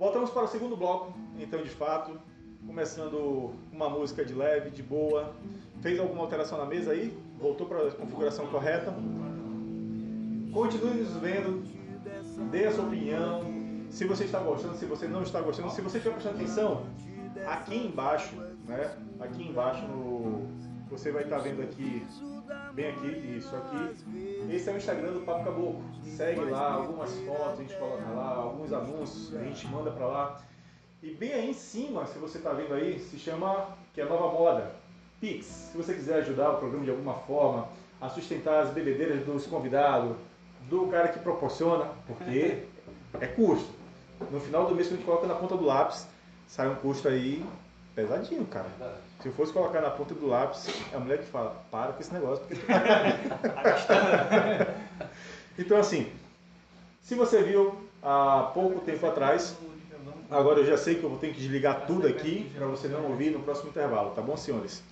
Voltamos para o segundo bloco, então de fato, começando uma música de leve, de boa. Fez alguma alteração na mesa aí? Voltou para a configuração correta? Continue nos vendo, dê a sua opinião. Se você está gostando, se você não está gostando, se você estiver prestando atenção, aqui embaixo, né? Aqui embaixo no, você vai estar vendo aqui, bem aqui, isso aqui. Esse é o Instagram do Papo Caboclo. Segue lá, algumas fotos a gente coloca lá, alguns anúncios a gente manda para lá. E bem aí em cima, se você está vendo aí, se chama, que é nova moda, Pix. Se você quiser ajudar o programa de alguma forma, a sustentar as bebedeiras dos convidados, do cara que proporciona, porque é custo. No final do mês que a gente coloca na ponta do lápis, sai um custo aí pesadinho, cara. Se eu fosse colocar na ponta do lápis, é a mulher que fala, para com esse negócio, porque tu tá então assim, se você viu há pouco tempo atrás, agora eu já sei que eu vou ter que desligar tudo aqui para você não ouvir no próximo intervalo, tá bom, senhores?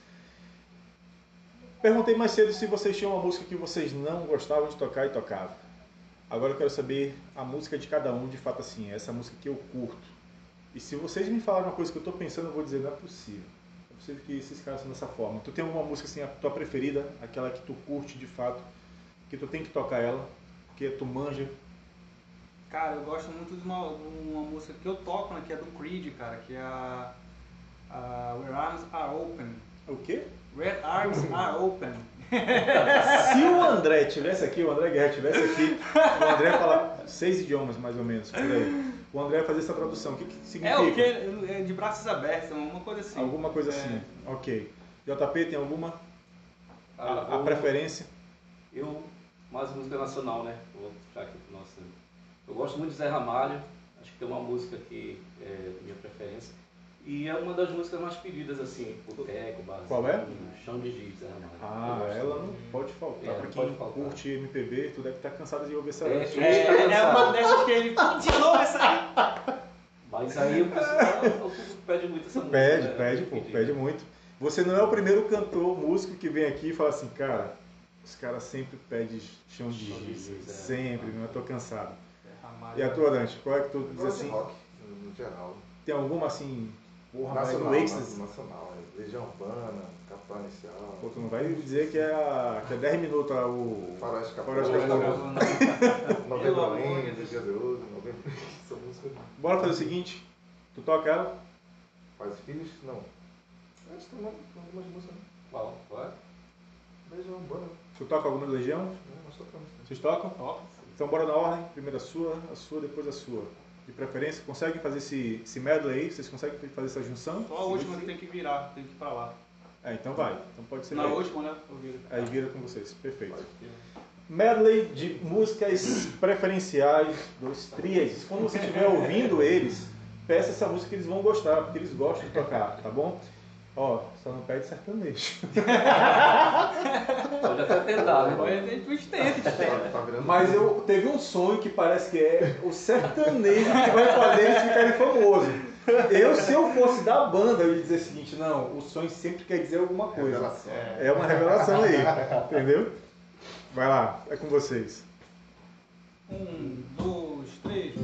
Perguntei mais cedo se vocês tinham uma música que vocês não gostavam de tocar e tocavam. Agora eu quero saber a música de cada um, de fato assim, essa música que eu curto. E se vocês me falarem uma coisa que eu estou pensando, eu vou dizer, não é possível. Não é possível que esses caras são dessa forma. Tu tem alguma música assim, a tua preferida, aquela que tu curte de fato, que tu tem que tocar ela, porque tu manja? Cara, eu gosto muito de uma, de uma música que eu toco, né, que é do Creed, cara, que é a, a Where Arms Are Open. O quê? Where Arms Are Open. Se o André tivesse aqui, o André Guerra tivesse aqui, o André fala seis idiomas mais ou menos, por aí. O André vai fazer essa tradução. O que, que significa? É o que? É de braços abertos, uma coisa assim. Alguma coisa É. assim. Ok. JP, tem alguma? Ah, A, a preferência? Eu, mais música nacional, né? Vou puxar aqui pro nosso. Eu gosto muito de Zé Ramalho, acho que tem uma música que é minha preferência. E é uma das músicas mais pedidas, assim, Boteco, Barzinho, Qual é? Chão de Giz. Eu Ah, ela não pode faltar. É, pra não quem pode faltar. curte MPB, tu deve estar cansado de ouvir essa É, essa- É, é uma dessas que ele. De novo essa aí. Mas aí o pessoal o público pede muito essa música. Pede, né? pede, pô, pede muito. Você não é o primeiro cantor, músico que vem aqui e fala assim, cara, os caras sempre pedem chão de Chão de giz, giz, é. sempre, não eu tô cansado. Ramalho. E a tua, Dante, qual é que tu diz gosto de assim? rock, no geral. Tem alguma assim, porra, Nacional, no na- êxtase? nacional. é Legião Urbana, Capital Inicial, Pô, tu não vai dizer que é, a, que é 10 minutos a, o... Faroeste Faroeste Caboclo, Caboclo. Novembro Deus. Dia de Ouro, Novembro Essa música Bora fazer o seguinte, tu toca ela, e Filhos? Não. Acho que tem uma- tem algumas músicas, né? Qual? Qual é? Legião Urbana, né? tu toca alguma Legião? Nós tocamos. né? Vocês tocam? Toca. Então bora na ordem, primeiro a sua, a sua, depois a sua. De preferência, conseguem fazer esse, esse medley aí? Vocês conseguem fazer essa junção? Só a última que tem que virar, tem que ir pra lá. É, então vai. Então pode ser. Na aí. última, né? Viro. Aí vira com vocês. Perfeito. Medley de músicas preferenciais dos Trias. Quando você estiver ouvindo eles, peça essa música que eles vão gostar, porque eles gostam de tocar, tá bom? Ó, só não pede sertanejo. Pode até tentar? Agora a gente tenta. Mas eu teve um sonho que parece que é o sertanejo que vai fazer eles ficarem famosos. Eu, se eu fosse da banda, eu ia dizer o seguinte, não, o sonho sempre quer dizer alguma coisa. Revelação. É uma revelação aí, entendeu? Vai lá, é com vocês. Um, dois, três.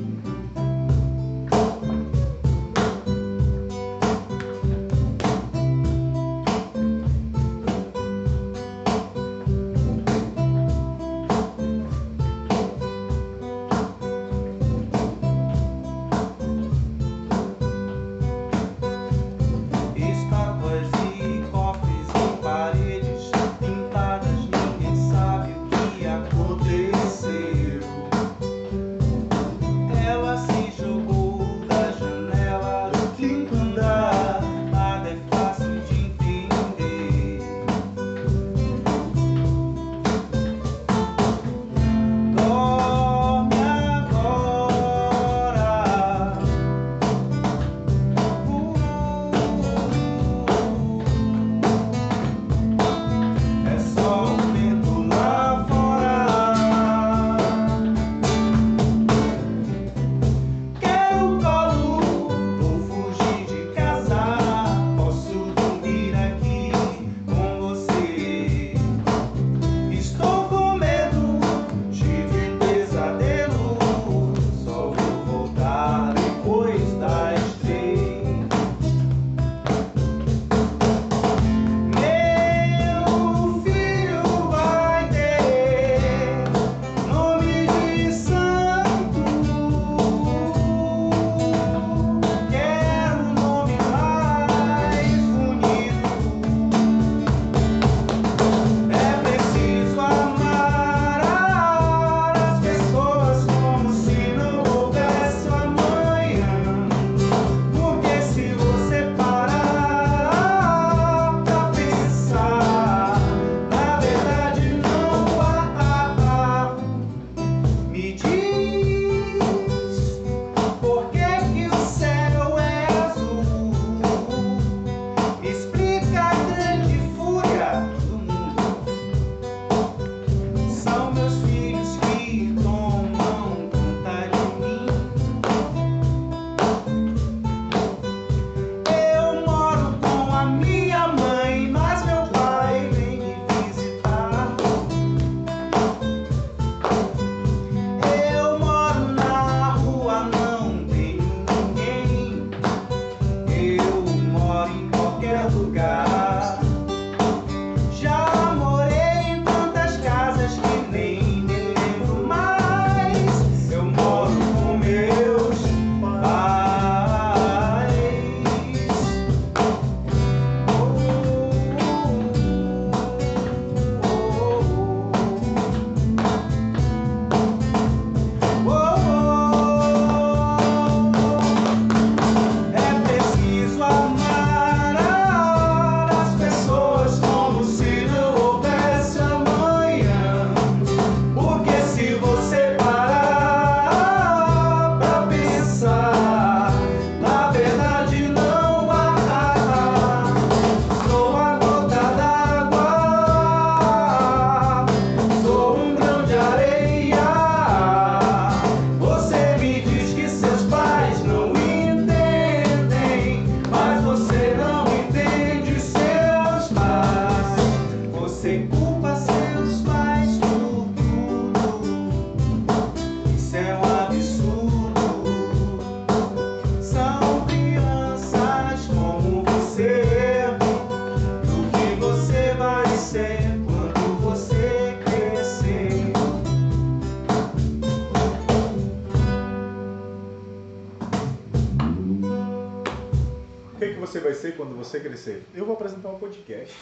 Você crescer? Eu vou apresentar um podcast.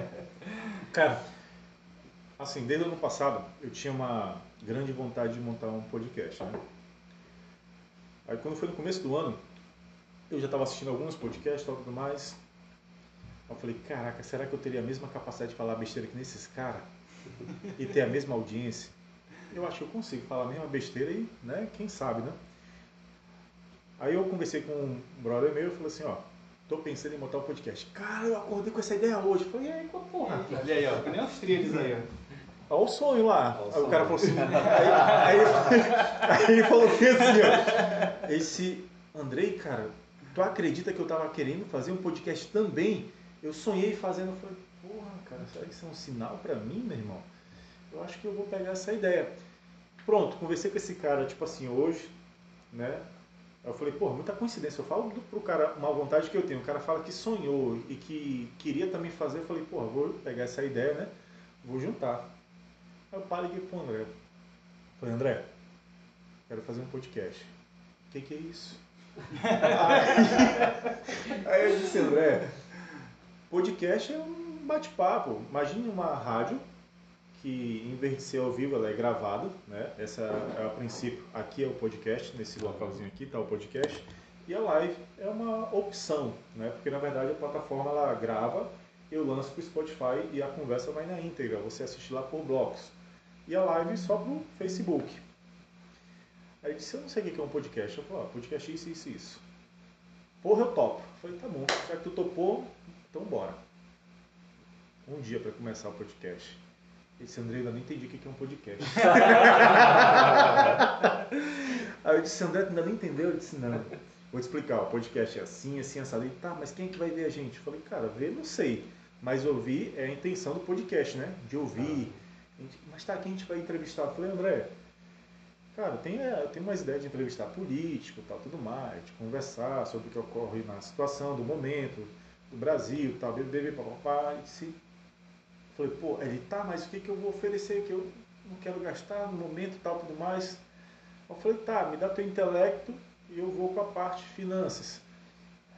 Cara, assim, desde o ano passado eu tinha uma grande vontade de montar um podcast, né? Aí quando foi no começo do ano, eu já estava assistindo alguns podcasts e tudo mais. Eu falei, caraca, será que eu teria a mesma capacidade de falar besteira que nesses caras? E ter a mesma audiência? Eu acho que eu consigo falar a mesma besteira e, né, quem sabe, né? Aí eu conversei com um brother meu e falei assim, ó, tô pensando em montar um podcast. Cara, eu acordei com essa ideia hoje. Eu falei, e aí, qual porra? Olha aí, ó, que nem os trilhos aí, ó. Olha o sonho lá. Olha aí o cara falou assim. Aí, aí- aí ele falou bem assim, ó. Esse Andrei, cara, tu acredita que eu tava querendo fazer um podcast também? Eu sonhei fazendo, eu falei, porra, cara, será que isso é um sinal pra mim, meu irmão? Eu acho que eu vou pegar essa ideia. Pronto, conversei com esse cara, tipo assim, hoje, né? Eu falei, pô, muita coincidência. Eu falo pro cara uma vontade que eu tenho. O cara fala que sonhou e que queria também fazer. Eu falei, pô, vou pegar essa ideia, né? Vou juntar. Aí eu parei aqui pro André. Falei, André, quero fazer um podcast. O que, que é isso? aí, aí eu disse, André, podcast é um bate-papo. Imagine uma rádio que em vez de ser ao vivo, ela é gravada, né? Essa é a princípio. Aqui é o podcast, nesse localzinho aqui está o podcast. E a live é uma opção, né? Porque na verdade a plataforma ela grava, eu lanço para o Spotify e a conversa vai na íntegra. Você assiste lá por blocos. E a live só pro Facebook. Aí disse, eu não sei o que é um podcast. Eu falei, ó, podcast é isso, isso, isso. Porra, eu topo. Eu falei, tá bom, já que tu topou, então bora. Um dia para começar o podcast. Esse André ainda nem entendi o que é um podcast. Aí eu disse, André, tu ainda não entendeu? Eu disse, não. Vou te explicar, o podcast é assim, assim, assado. Ele, tá, mas quem é que vai ver a gente? Eu falei, cara, ver não sei. Mas ouvir é a intenção do podcast, né? De ouvir. A gente, mas tá, quem a gente vai entrevistar? Eu falei, André, cara, tem, é, tem umas ideias de entrevistar político tal, tudo mais, de conversar sobre o que ocorre na situação do momento, do Brasil, tal, bebê, papapá. E disse, Falei, pô, ele tá, mas o que, que eu vou oferecer que eu não quero gastar no momento tal, tudo mais. Eu falei, tá, me dá teu intelecto e eu vou com a parte finanças.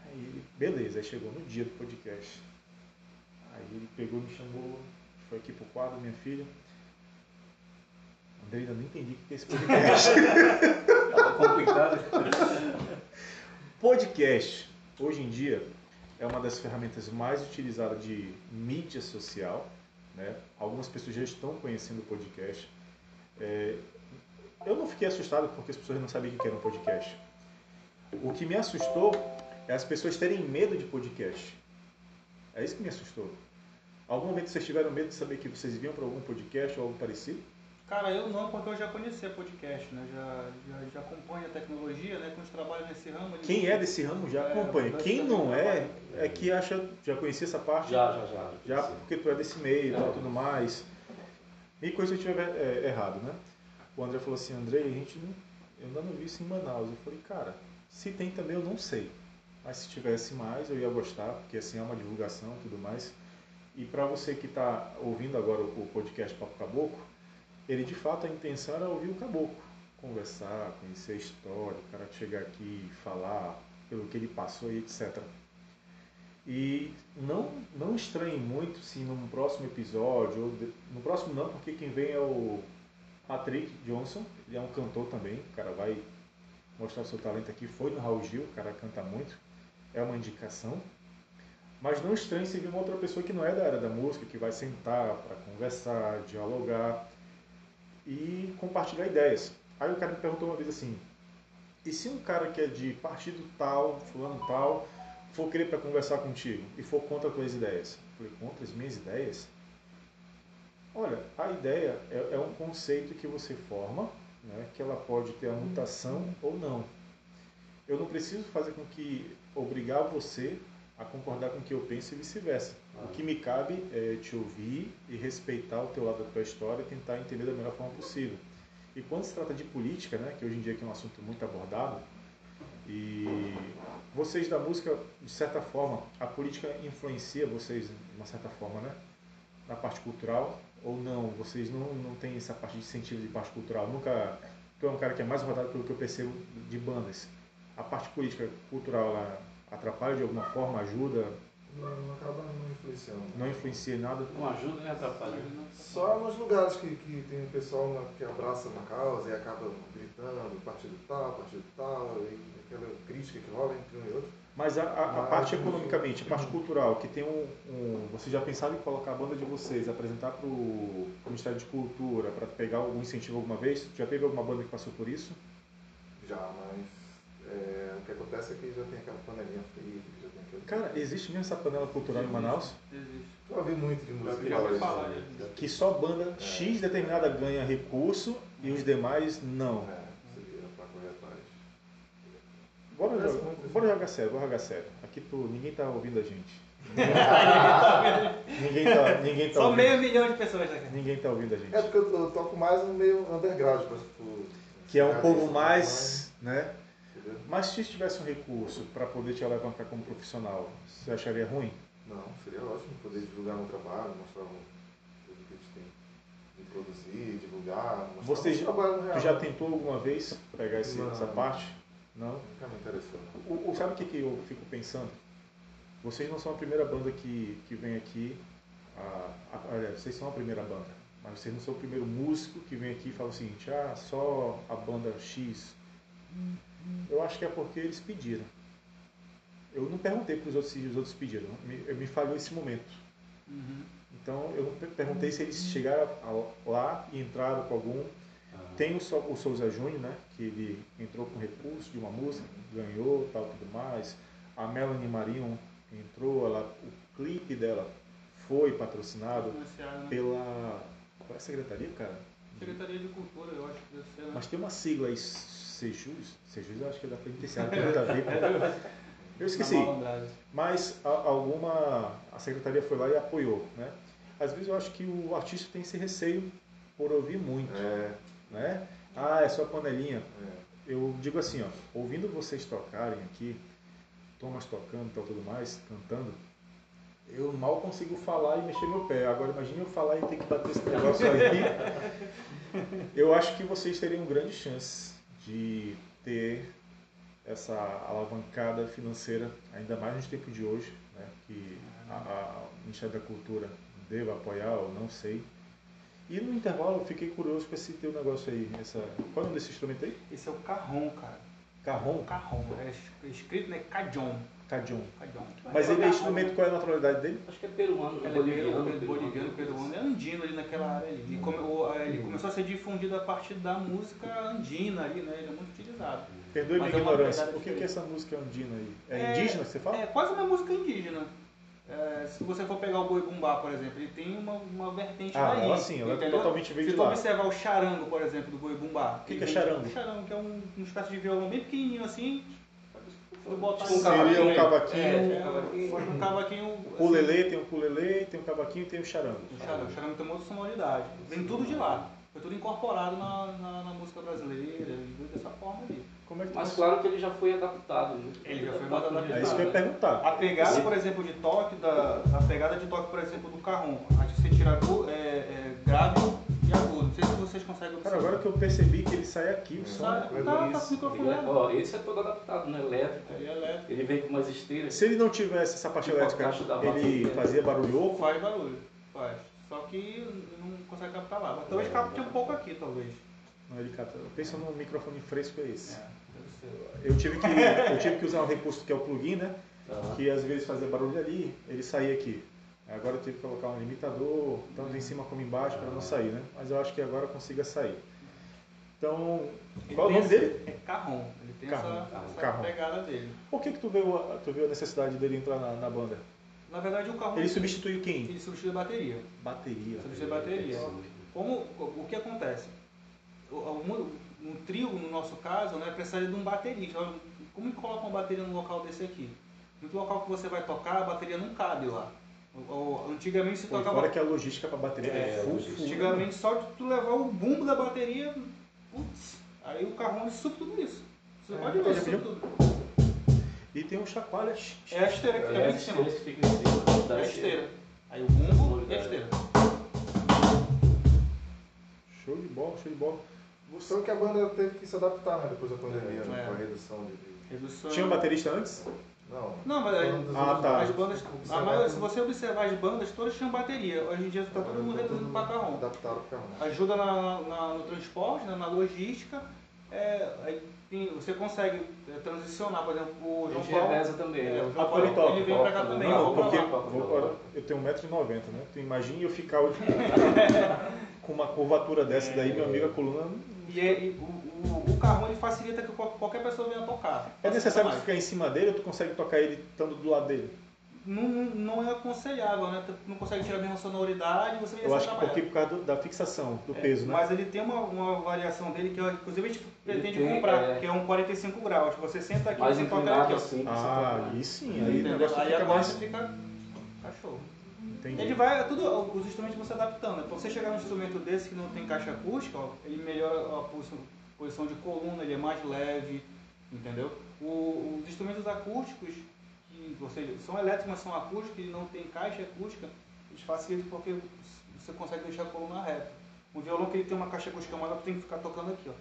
Aí ele, beleza, aí chegou no dia do podcast. Aí ele pegou, me chamou, foi aqui pro quadro, minha filha. André, ainda não entendi o que é esse podcast. Tava complicado. Podcast, hoje em dia, é uma das ferramentas mais utilizadas de mídia social. Né? Algumas pessoas já estão conhecendo o podcast. É, eu não fiquei assustado porque as pessoas não sabiam o que era um podcast. O que me assustou é as pessoas terem medo de podcast. É isso que me assustou. Algum momento vocês tiveram medo de saber que vocês vinham para algum podcast ou algo parecido? Cara, eu não, porque eu já conhecia podcast, né? Já, já, já acompanho a tecnologia, né? Quando a gente trabalha nesse ramo. ele- Quem é desse ramo já É, acompanha. Quem não é, é que acha, já conhecia essa parte? Já, já, já. Já Sim. porque tu é desse meio e tal, tudo mais. Me coisa se eu estiver é, errado, né? O André falou assim, André, a gente não, eu ainda não vi isso em Manaus. Eu falei, cara, se tem também eu não sei. Mas se tivesse mais eu ia gostar, porque assim é uma divulgação e tudo mais. E para você que está ouvindo agora o podcast Papo Caboclo, ele de fato a intenção era ouvir o caboclo, conversar, conhecer a história, o cara chegar aqui e falar pelo que ele passou e etc. E não, não estranhe muito se num próximo episódio, ou de- no próximo não, porque quem vem é o Patrick Johnson, ele é um cantor também, o cara vai mostrar o seu talento aqui, foi no Raul Gil, o cara canta muito, é uma indicação. Mas não estranhe se vir uma outra pessoa que não é da área da música, que vai sentar para conversar, dialogar e compartilhar ideias. Aí o cara me perguntou uma vez assim, e se um cara que é de partido tal, fulano tal, for querer para conversar contigo e for contra as tuas ideias? Eu falei, contra as minhas ideias? Olha, a ideia é, é um conceito que você forma, né, que ela pode ter a mutação ou não. Eu não preciso fazer com que obrigar você a concordar com o que eu penso e vice-versa. O que me cabe é te ouvir e respeitar o teu lado da tua história e tentar entender da melhor forma possível. E quando se trata de política, né, que hoje em dia é um assunto muito abordado, e vocês da música, de certa forma, a política influencia vocês de uma certa forma, né? Na parte cultural ou não? Vocês não, não têm essa parte de incentivo de parte cultural? Nunca. Tu é um cara que é mais rodado pelo que eu percebo de bandas. A parte política, cultural, ela atrapalha de alguma forma, ajuda, Não, não acaba não influenciando. não influencia em nada? Não ajuda nem atrapalha. Só nos lugares que, que tem o pessoal na- que abraça uma causa e acaba gritando, partido tal, partido tal, e aquela crítica que rola entre um e outro. Mas a, a- a parte economicamente, a parte cultural, que tem um, um. Você já pensava em colocar a banda de vocês, apresentar para o Ministério de Cultura, para pegar algum incentivo alguma vez? Já teve alguma banda que passou por isso? Já, mas que acontece é que já tem aquela panelinha fria, que já tem aquele. Cara, existe mesmo essa panela cultural em Manaus? Existe. Eu ouvi muito de música Já ouvi falar, isso. já. Que só banda X determinada ganha recurso e os demais não. É, você vira pra correr atrás. Bora, Acontece jogar, muito, bora jogar sério, bora jogar sério. Aqui tu, ninguém tá ouvindo a gente. ninguém tá, ninguém tá Só ouvindo. meio milhão de pessoas né? Ninguém tá ouvindo a gente. É porque eu, eu toco mais no meio underground, pra, tipo, Que é um nisso, mais, né? Mas se tivesse um recurso para poder te alavancar como profissional, você acharia ruim? Não, seria ótimo poder divulgar meu trabalho, mostrar o tudo que a gente tem de produzir, divulgar, mostrar Você nosso trabalho Tu já tentou alguma vez pegar esse- Não. essa parte? Não? Nunca me interessou. O, o- sabe o que, que eu fico pensando? Vocês não são a primeira banda que, que vem aqui. A, a, aliás, vocês são a primeira banda, mas vocês não são o primeiro músico que vem aqui e fala o seguinte: ah, só a banda X. Eu acho que é porque eles pediram. Eu não perguntei para os outros se os outros pediram. Me, me falhou esse momento. Uhum. Então eu perguntei se eles chegaram lá e entraram com algum. Ah, Tem o, o Souza Júnior, né? Que ele entrou com recurso de uma música, ganhou, tal, tudo mais. A Melanie Marinho entrou, ela, o clipe dela foi patrocinado né? pela. Qual é a secretaria, cara? Secretaria de Cultura, eu acho que deve ser, né? Mas tem uma sigla aí, Sejus. Sejus eu acho que é da penitenciária, tem nada a ver. Eu esqueci. Mas a- alguma. A secretaria foi lá e apoiou, né? Às vezes eu acho que o artista tem esse receio por ouvir muito, É, né? Ah, é só panelinha. é. Eu digo assim, ó, ouvindo vocês tocarem aqui, Thomas tocando e tal, tudo mais, cantando, eu mal consigo falar e mexer meu pé. Agora imagine eu falar e ter que bater esse negócio aí. Eu acho que vocês teriam grande chance de ter essa alavancada financeira, ainda mais nos tempos de hoje, né, que a, a, o Ministério da Cultura deva apoiar, ou não sei. E no intervalo eu fiquei curioso com esse teu negócio aí. Essa... Qual é o nome desse instrumento aí? Esse é o Carrom, cara. Carrom? Carrom. É es- escrito, né? Cajon. Cajun. Cajon. Mas ele é instrumento, qual é a naturalidade dele? Acho que é peruano, né? É boliviano. peruano, boliviano, peruano, é andino ali naquela área ali. Ele, come- o- ele começou a ser difundido a partir da música andina ali, né? Ele é muito utilizado. Perdoe minha é ignorância. O que que é essa música andina aí? É, É- indígena que você fala? É quase uma música indígena. É, se você for pegar o boi bumbá, por exemplo, ele tem uma, uma vertente Ah, daí. ela sim, ela entendeu? totalmente veio Se lá. observar o charango, por exemplo, do boi bumbá. O que que é charango? O charango, que é um, uma espécie de violão bem pequenininho assim. Tipo um cavaquinho. Seria um cavaquinho, É, cavaquinho. foi um cavaquinho. assim, tem o ukulele, tem o cavaquinho e tem o charango. O charango, o charango tem uma outra sonoridade. Vem tudo de lá. Foi tudo incorporado na, na, na música brasileira dessa forma ali. Como é Mas faz? claro que ele já foi adaptado. Né? Ele já foi Adaptado adaptado. É isso que eu ia perguntar. A pegada, por exemplo, de toque, da, a pegada de toque, por exemplo, do carrom, a que você tira é, é, grave sei se vocês conseguem Cara, observar. agora que eu percebi que ele sai aqui, o som. Sai, tá, tá com o Ele microfone. é- ó, esse é todo adaptado, né? Elétrico. Aí é elétrico. Ele vem com umas esteiras. Se ele não tivesse essa parte Tipo elétrica, ele bateria. fazia barulho oco? Faz barulho, faz. Só que não consegue captar lá. Mas talvez capte um pouco aqui, talvez. Não, ele capta. Pensa num microfone fresco é esse. É. Eu tive, que, eu tive que usar um recurso que é o plugin, né? Aham. Que às vezes fazia barulho ali, ele saía aqui. Agora eu tive que colocar um limitador, tanto em cima como embaixo, para não sair, né? Mas eu acho que agora consiga sair. Então, Ele qual é o nome dele? É carrom. Ele tem Carrom, essa, essa carrom. pegada dele. Por que, que tu, viu, a- tu viu a necessidade dele entrar na, na banda? Na verdade, o carrom Ele substituiu quem? ele substitui a bateria. Bateria. Substitui a bateria. Como, o que acontece? Um trio, no nosso caso, né, precisaria de um baterista. Como que coloca uma bateria num local desse aqui? No local que você vai tocar, a bateria não cabe lá. Antigamente se Pô, tocava. fora que a logística para bateria é, É, full, né? Antigamente só de tu levar o bumbo da bateria, putz, aí o carrão supe tudo isso. Você É, pode ver, ver. tudo. E tem um chacoalha. É a esteira que fica É, bem em cima. em É da a esteira. Aí o bumbo e a esteira. Show de bola, show de bola. Só que a banda teve que se adaptar né, depois da pandemia, né, É. com a redução de. de- Redução. Tinha um baterista antes? Não. Não, mas aí- Falando das Ah, tá. as bandas, a maioria, se você observar as bandas, todas tinham bateria. Hoje em dia está todo mundo reduzindo para carrão. Ajuda na, na- no transporte, né, na logística. É, aí tem- você consegue é, transicionar, por exemplo, o João Paulo. reveza também, É, né? o João Paulo ele toca, ele vem pra cá também. não, eu porque lá. vou para- eu tenho 1,90m, né? Tu imagina eu ficar hoje com uma curvatura dessa daí, meu amigo, a coluna. E, é- e o, o, o carrão ele facilita que qual- qualquer pessoa venha tocar. É necessário ficar em cima dele ou tu consegue tocar ele estando do lado dele? Não, não é aconselhável, né? Tu não consegue tirar a mesma sonoridade, você Eu acho que porque por causa do- da fixação, do peso, né? Mas ele tem uma, uma variação dele que, inclusive, a gente pretende tem, comprar, é. que é um 45 graus. Você senta aqui, Mais você toca aqui, assim. Ah, aí sim, aí negócio Aí fica a mais. fica cachorro. Entendi. Ele vai, tudo, os instrumentos você adaptando. Pra você chegar num instrumento desse que não tem caixa acústica, ó, ele melhora a posição, posição de coluna, ele é mais leve, entendeu? O- os instrumentos acústicos, que, ou seja, são elétricos, mas são acústicos e não tem caixa acústica, eles facilitam porque você consegue deixar a coluna reta. O violão que ele tem uma caixa acústica maior, tu tem que ficar tocando aqui, ó.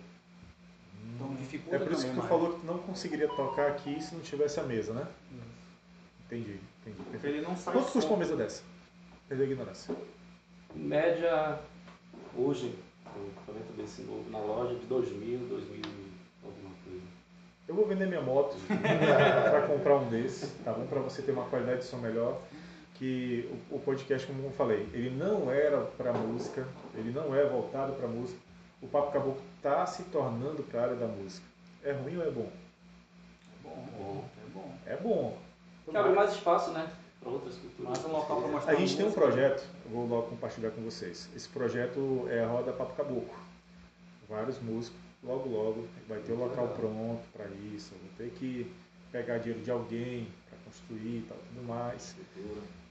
Então dificulta É por isso que tu mais. falou que tu não conseguiria tocar aqui se não tivesse a mesa, né? Entendi, entendi. Porque Perfeito. ele não sai Quanto custa uma mesa dessa? Perdeu a ignorância. Em média, hoje, o equipamento desse novo na loja de 2 mil, 2 mil e alguma coisa. Eu vou vender minha moto para comprar um desses, tá bom? Para você ter uma qualidade de som melhor. Que o, o podcast, como eu falei, ele não era para música, ele não é voltado para música. O Papo Caboclo está se tornando para a área da música. É ruim ou é bom? É bom, é bom. É bom. Que abre mais espaço, né? Para outras culturas. Mais um local pra mostrar A gente tem um projeto, eu vou logo compartilhar com vocês. Esse projeto é a Roda Papo Caboclo. Vários músicos, logo logo vai ter o local pronto para isso. Vou ter que pegar dinheiro de alguém para construir e tal, tudo mais.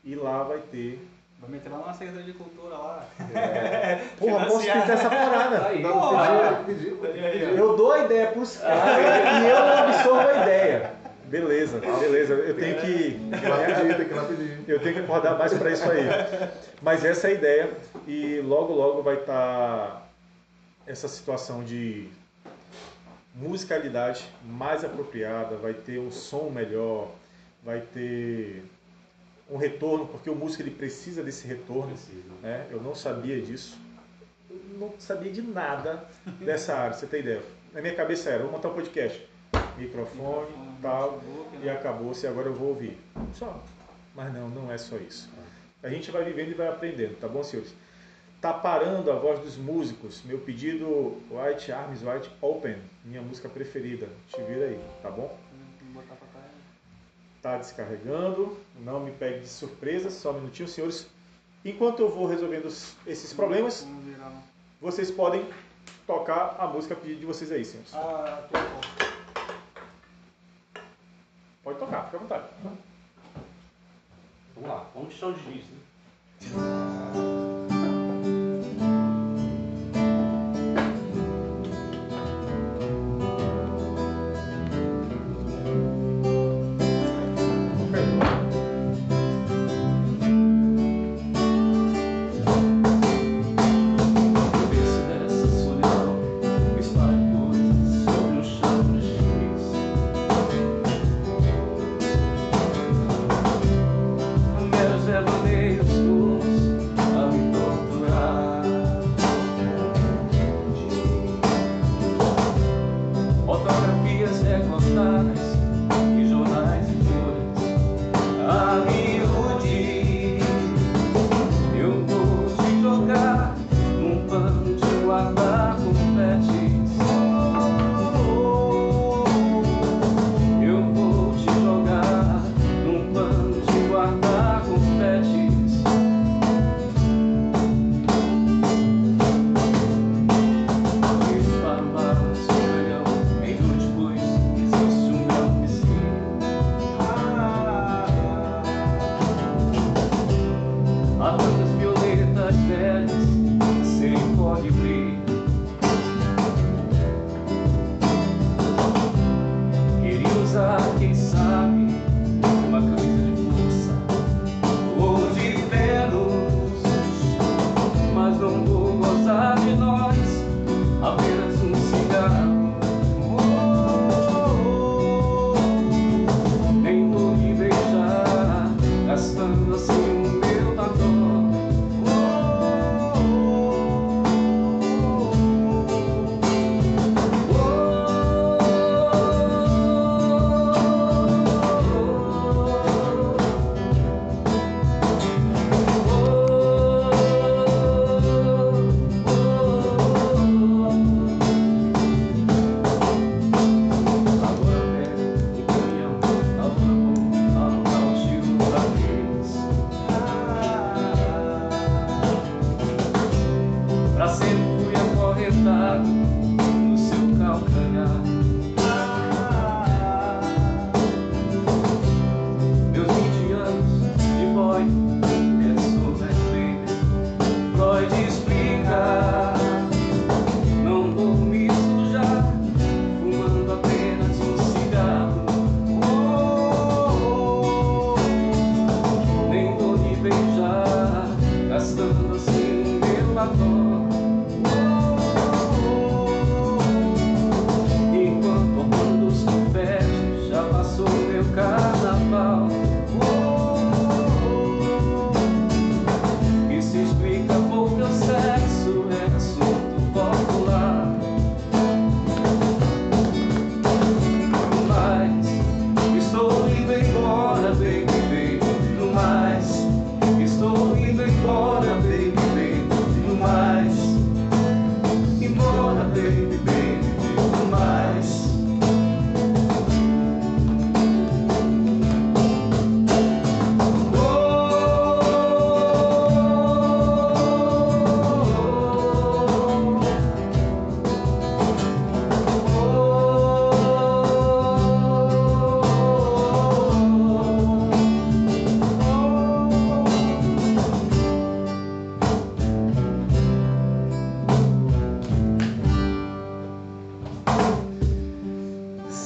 E lá vai ter. Vai meter lá na Secretaria de Cultura lá. Porra, posso pintar essa parada. Aí, aí, Eu dou a ideia pros caras e eu absorvo a ideia. Beleza, beleza. Eu tenho que. Eu tenho que acordar mais para isso aí. Mas essa é a ideia e logo logo vai estar essa situação de musicalidade mais apropriada, vai ter um som melhor, vai ter um retorno, porque o músico ele precisa desse retorno, Precisa. né? Eu não sabia disso. Eu não sabia de nada dessa área, você ter ideia. Na minha cabeça era, vou montar um podcast, microfone, tal, notebook, e né? acabou-se, agora eu vou ouvir. Só. Mas não, não é só isso. A gente vai vivendo e vai aprendendo, tá bom, senhores? Tá parando a voz dos músicos. Meu pedido, White Arms White Open, minha música preferida. Te vira aí, tá bom? Vou botar pra cá. Tá descarregando, não me pegue de surpresa, só um minutinho, senhores. Enquanto eu vou resolvendo esses problemas, vocês podem tocar a música a pedido de vocês aí, senhores. Ah. Pode tocar, fica à vontade. Vamos lá, vamos os giz, né?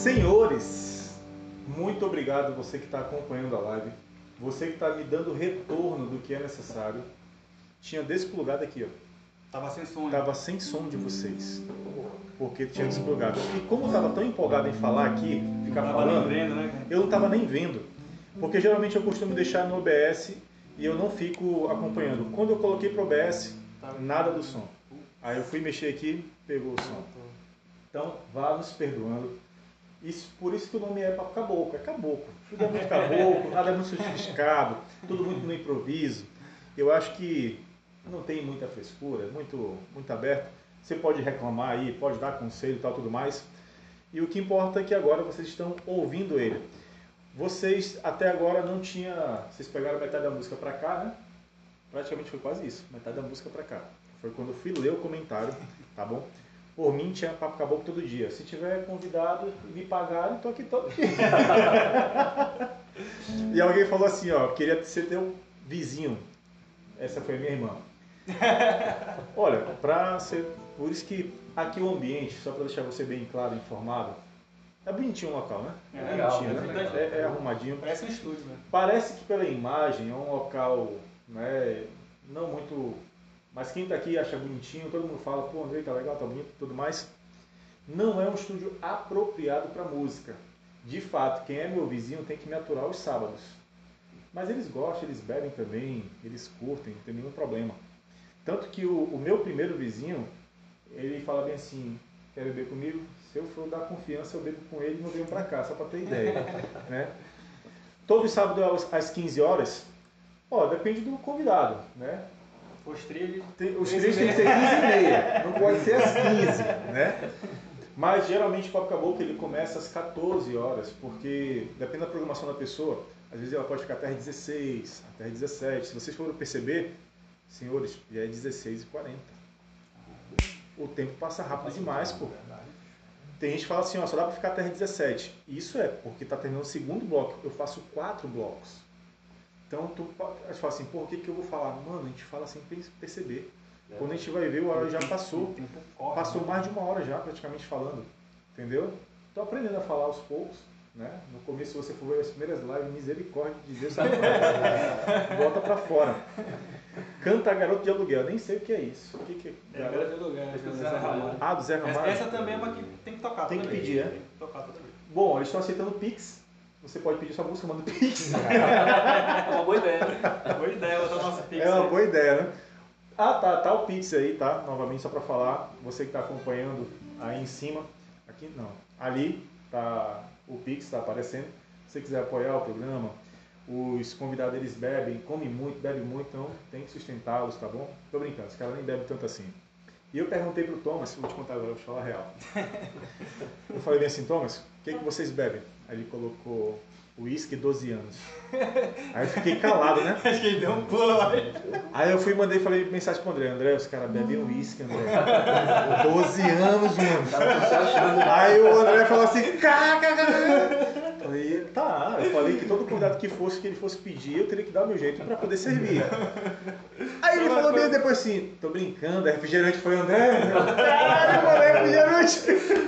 Senhores, muito obrigado você que está acompanhando a live, você que está me dando retorno do que é necessário. Tinha desplugado aqui, ó. Tava sem som. Tava sem som de vocês, porque tinha desplugado. E como eu tava tão empolgado em falar aqui, ficar Tava nem falando, vendo, né? eu não tava nem vendo. Porque geralmente eu costumo deixar no OBS e eu não fico acompanhando. Quando eu coloquei pro OBS, nada do som. Aí eu fui mexer aqui, pegou o som. Então, vá nos perdoando. Isso, por isso que o nome é Caboclo, é caboclo. Tudo é muito caboclo, nada é muito sofisticado, tudo muito no improviso. Eu acho que não tem muita frescura, muito, muito aberto. Você pode reclamar aí, pode dar conselho e tal, tudo mais. E o que importa é que agora vocês estão ouvindo ele. Vocês até agora não tinha, vocês pegaram metade da música pra cá, né? Praticamente foi quase isso, metade da música pra cá. Foi quando eu fui ler o comentário, tá bom? Por mim tinha papo caboclo todo dia. Se tiver convidado e me pagarem, tô aqui todo dia. e alguém falou assim, ó, queria ser teu vizinho. Essa foi a minha irmã. Olha, pra ser. Por isso que aqui o ambiente, só para deixar você bem claro e informado, é bonitinho o local, né? É legal, bonitinho, é né? legal. É, é arrumadinho. Parece um estúdio, né? Parece que pela imagem é um local, né, não muito. Mas quem tá aqui acha bonitinho, todo mundo fala, pô, Andrei, tá legal, tá bonito tudo mais. Não é um estúdio apropriado para música. De fato, quem é meu vizinho tem que me aturar os sábados. Mas eles gostam, eles bebem também, eles curtem, não tem nenhum problema. Tanto que o, o meu primeiro vizinho, ele fala bem assim, quer beber comigo? Se eu for dar confiança, eu bebo com ele e não venho pra cá, só pra ter ideia. né? Todo sábado às 15 horas, ó, depende do convidado, né? Os trilhos. Tem- os Três tem que ser 15 e meia, não pode ser às 15, né? Mas geralmente o Papo Caboclo ele começa às 14 horas, porque depende da programação da pessoa, às vezes ela pode ficar até às 16, até às 17. Se vocês forem perceber, senhores, já é 16 e 40. O tempo passa rápido demais, pô. Tem gente que fala assim, ó, só dá pra ficar até às 17. Isso é porque tá terminando o segundo bloco. Eu faço quatro blocos. Então, tu, a gente fala assim, pô, o que, que eu vou falar? Mano, a gente fala sem pe- perceber. Quando a gente vai ver, o hora já passou. Passou né? mais de uma hora já, praticamente falando. Entendeu? Tô aprendendo a falar aos poucos. Né? No começo, se você for ver as primeiras lives, misericórdia de Deus, sai pra- bota pra fora. Canta Garoto de Aluguel, nem sei o que é isso. O que que É, é? agora tem lugar. Esse é o né? Zé Ramalho. Ah, do Zé Essa, Ramalho. essa também é uma que tem que tocar. Tem que pedir, é? Tem que tocar toda vez. Bom, eles estão aceitando Pix. Você pode pedir sua música, manda Pix. É uma boa ideia, né? Boa ideia, o nosso pix É uma aí. boa ideia, né? Ah, tá, tá o Pix aí, tá? Novamente, só pra falar, você que tá acompanhando aí em cima, aqui não, ali tá o Pix, tá aparecendo. Se você quiser apoiar o programa, os convidados eles bebem, comem muito, bebem muito, então tem que sustentá-los, tá bom? Tô brincando, os caras nem bebem tanto assim. E eu perguntei pro Thomas, vou te contar agora, vou te falar a real. Eu falei bem assim, Thomas, o que, que vocês bebem? Aí ele colocou uísque 12 anos. Aí eu fiquei calado, né? Acho que ele deu um pulo lá. Aí eu fui e mandei falei mensagem pro André, André, os caras bebem uísque, André. 12 anos, mano. Aí o André falou assim, caca, Falei, tá, eu falei que todo convidado que fosse, que ele fosse pedir, eu teria que dar o meu jeito pra poder servir. Aí ele falou bem depois assim, tô brincando, é refrigerante foi André? Eu, Caralho, mano, é refrigerante.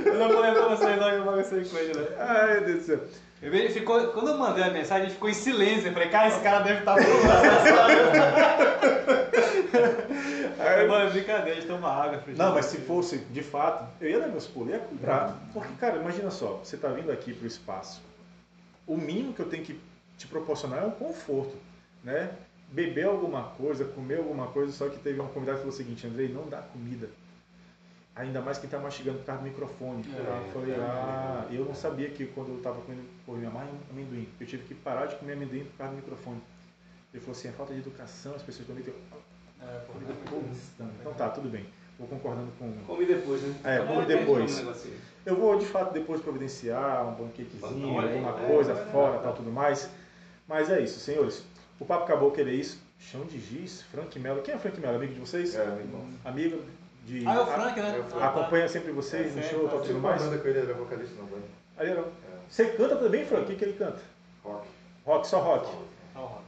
Eu não falei pra vocês logo que eu bagacei com ele, né? Ai, meu Deus do céu. Ele ficou, quando eu mandei a mensagem, ele ficou em silêncio. Eu falei, cara, esse cara deve estar pulando. Aí, mano, é brincadeira, a gente toma água. refrigerante. Não, mas se fosse de fato, eu ia dar meus pulos, ia comprar. Porque, cara, imagina só, você tá vindo aqui pro espaço, o mínimo que eu tenho que te proporcionar é um conforto, né? Beber alguma coisa, comer alguma coisa, só que teve um convidado que falou o seguinte, Andrei, não dá comida. Ainda mais quem tá mastigando por causa do microfone. É, eu falei, é, ah, eu não sabia que quando eu tava comendo por minha mãe amendoim, eu tive que parar de comer amendoim por causa do microfone. Ele falou assim, é falta de educação, as pessoas também têm. É, pô, Então tá, tudo bem. Vou concordando com. Come depois, né? É, come depois. negocinho. Eu vou de fato depois providenciar um banquetezinho, alguma é, coisa é, fora, é. tal, tudo mais. Mas é isso, senhores. O papo acabou que ele é isso. Chão de giz, Frank Mello. Quem é Frank Mello? Amigo de vocês? É, meu irmão. Amigo de. Ah, é o Frank, né? É o Frank. Ah, Acompanha sempre vocês É, no sempre, show, tá tal, Tive tudo mais. banda com ele, ele era vocalista na banda. Ali, não. É, Você canta também, Frank? O que, que ele canta? rock. Rock, só rock. tá o Rock.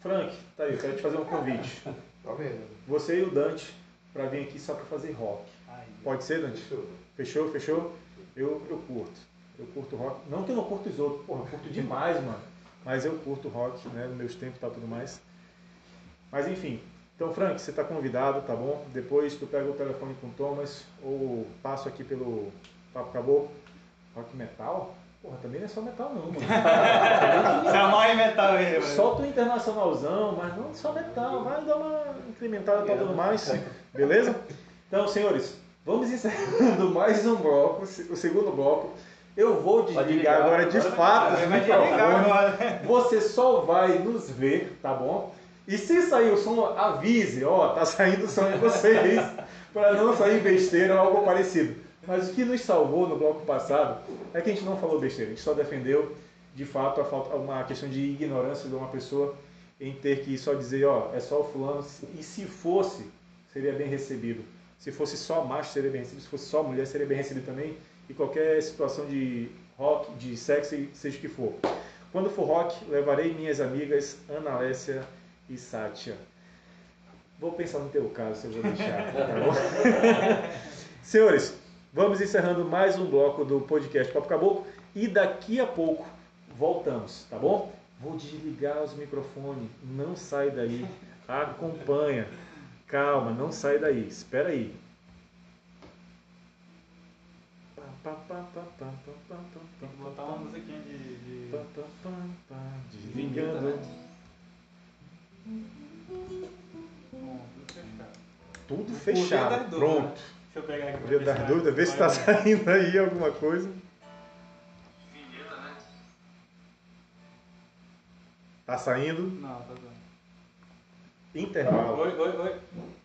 Frank, tá aí, eu quero te fazer um convite. Tá vendo? Você e o Dante pra vir aqui só pra fazer rock. Aí. Pode ser, Dante? Fechou. Fechou? Fechou? Eu, eu curto. Eu curto rock. Não que eu não curto os outros, porra, eu curto demais, mano. Mas eu curto rock, né? Nos meus tempos e tal tudo mais. Mas enfim. Então, Frank, você tá convidado, tá bom? Depois tu pega o telefone com o Thomas ou passo aqui pelo Papo Acabou. Rock metal? Porra, também não é só metal não, mano. Você é mais metal aí, mano. Solta o internacionalzão, mas não só metal. Vai dar uma incrementada e tudo mais. Beleza? Então, senhores, vamos encerrando mais um bloco, o segundo bloco. Eu vou desligar ligar, agora de agora fato Vai desligar agora. Você só vai nos ver, tá bom? E se sair o som, avise, ó, tá saindo o som de vocês, para não sair besteira ou algo parecido. Mas o que nos salvou no bloco passado é que a gente não falou besteira, a gente só defendeu, de fato, a falta, uma questão de ignorância de uma pessoa em ter que só dizer, ó, é só o fulano, e se fosse, seria bem recebido. Se fosse só macho, seria bem recebido, se fosse só mulher, seria bem recebido também, e qualquer situação de rock, de sexo, seja o que for. Quando for rock, levarei minhas amigas Ana Alessia e Sátia. Vou pensar no teu caso, se eu vou deixar, tá bom? Senhores, vamos encerrando mais um bloco do podcast Papo Caboclo e daqui a pouco voltamos, tá bom? Vou desligar os microfones, não sai daí, acompanha, calma, não sai daí, espera aí. Tem que botar uma musiquinha de. de... Desligando. né? Bom, tudo fechado. Tudo dúvidas. pronto. Deixa eu pegar aqui. Via ver das se dúvidas, vê se vai- tá saindo aí alguma coisa. Tá saindo. Não, tá dando. Intervalo. Oi, oi, oi.